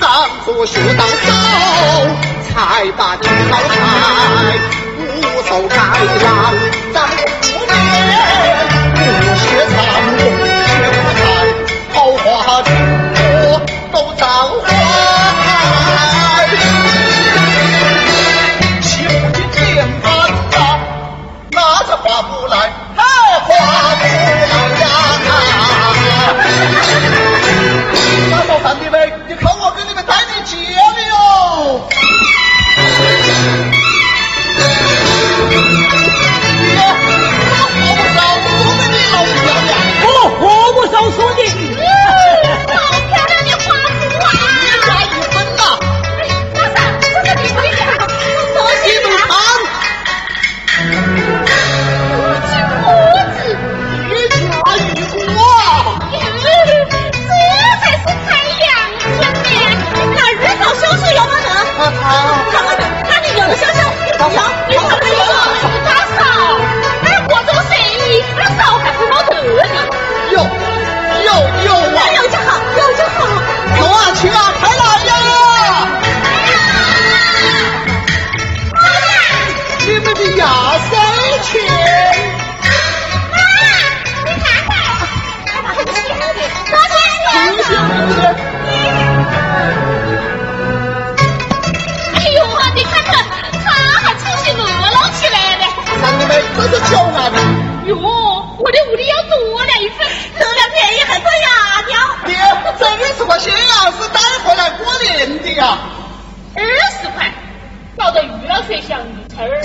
当初学到手才把这道菜不走豺狼在湖边不学长蝇学不在桃花全都遭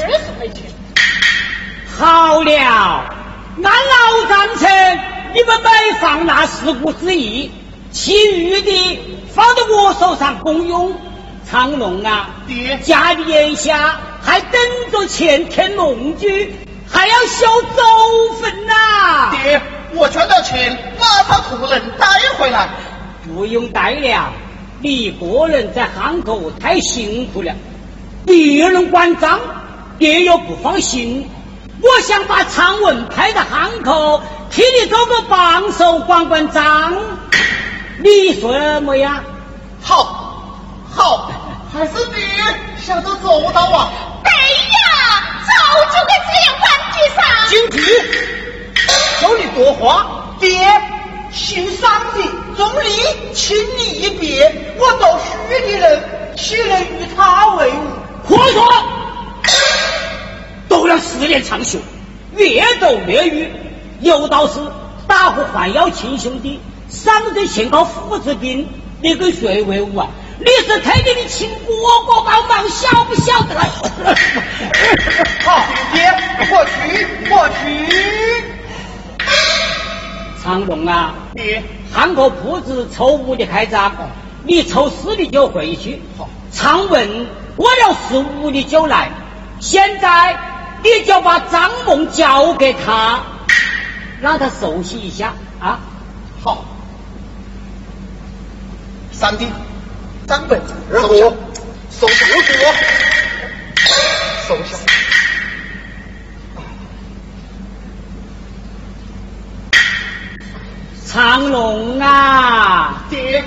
二十块钱。好了，按老章程，你们每放那十股之一，其余的放到我手上公用。长龙啊，爹家里眼下还等着钱添农具，还要修走坟呐、爹，我赚到钱，马上可能带回来。不用带了，你一个人在汉口太辛苦了，别人管账，爹又不放心。我想把长文派到汉口，替你做个帮手，管管账。你说怎么样？好，好，还是爹想着周到啊。对呀，早就该这样办局上。京剧，有你多话，爹，姓商的钟离，请你一别，我做虚的人，岂能与他为伍？胡说！都要四年长休，越走越远。有道是打虎还要亲兄弟，伤者先告父子兵。你跟谁为伍啊？你是特地的请哥哥帮忙，晓不晓得？好，爹，我去，我去。长龙啊，爹，汉口铺子抽五的开张，你抽四的就回去。好常文过了十五的就来。现在你就把张梦交给他，让他熟悉一下啊。好。三弟，张本，收下，收下，收下。长龙啊，爹，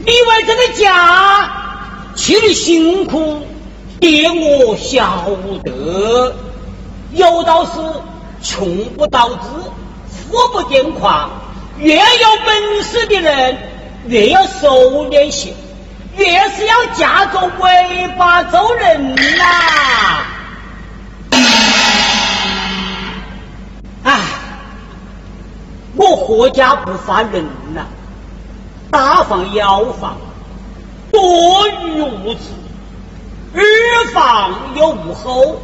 你为这个家去的辛苦，爹我晓得。有道是穷不导致，富不癫狂。越有本事的人，越要收敛些，越是要架着尾巴走人呐、唉，我何家不发人呐、大房要房，多于无子；二房又无后，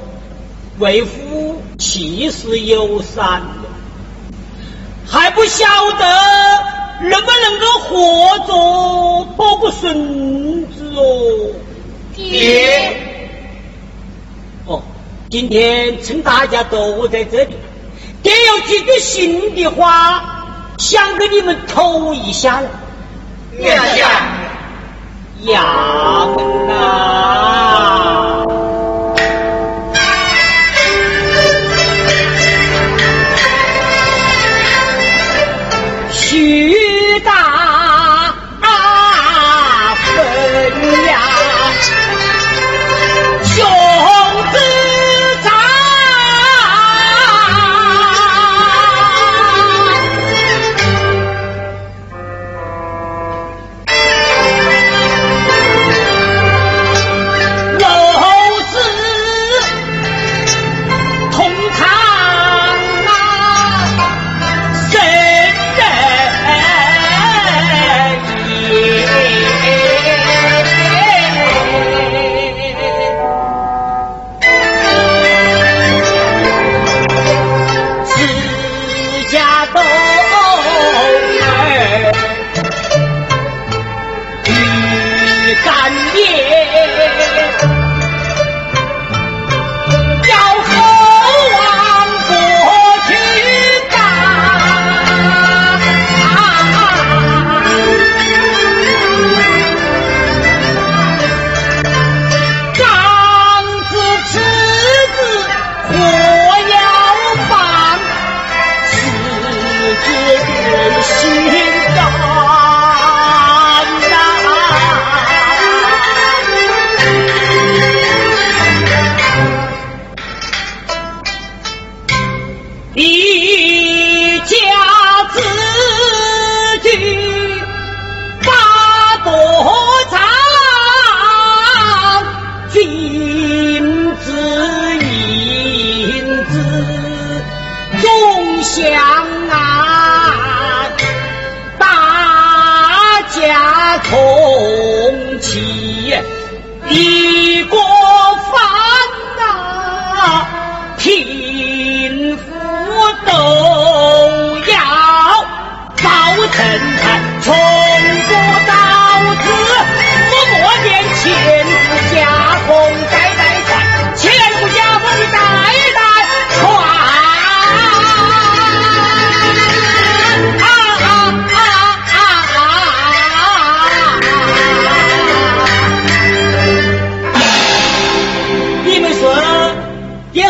为夫气势有三，还不晓得能不能够活着抱个孙子哦。爹，哦，今天趁大家都在这里，爹有几句心里话想跟你们吐一下了。娘家，衙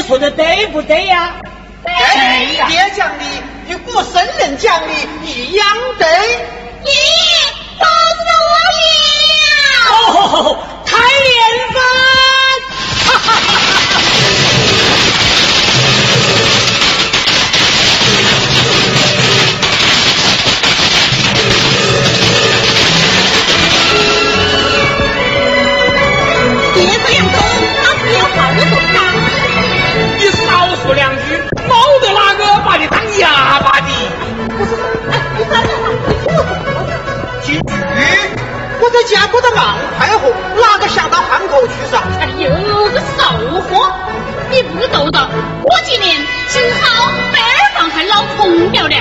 对不对呀？对呀！爹讲的与古圣人讲的一样对。你，帮着我了！哦，太连番！我在家过得忙快活，哪个想到汉口去噻？哎呦，这售货，你不知道，我今年幸好被二房还老通了呢。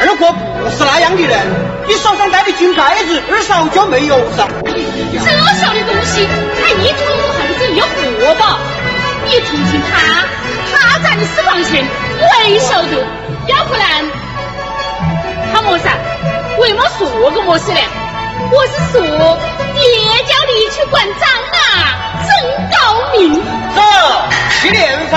二哥不是那样的。人，你手上戴的。金戒指，二嫂就没有噻。这小的。东西，他一桶还不是一货吧？你同情他，他在你私房钱，我也晓得。要不然，他么噻？为么说个么事嘞？我是说，爹叫你去管账啊，真高明。走，去年夜饭。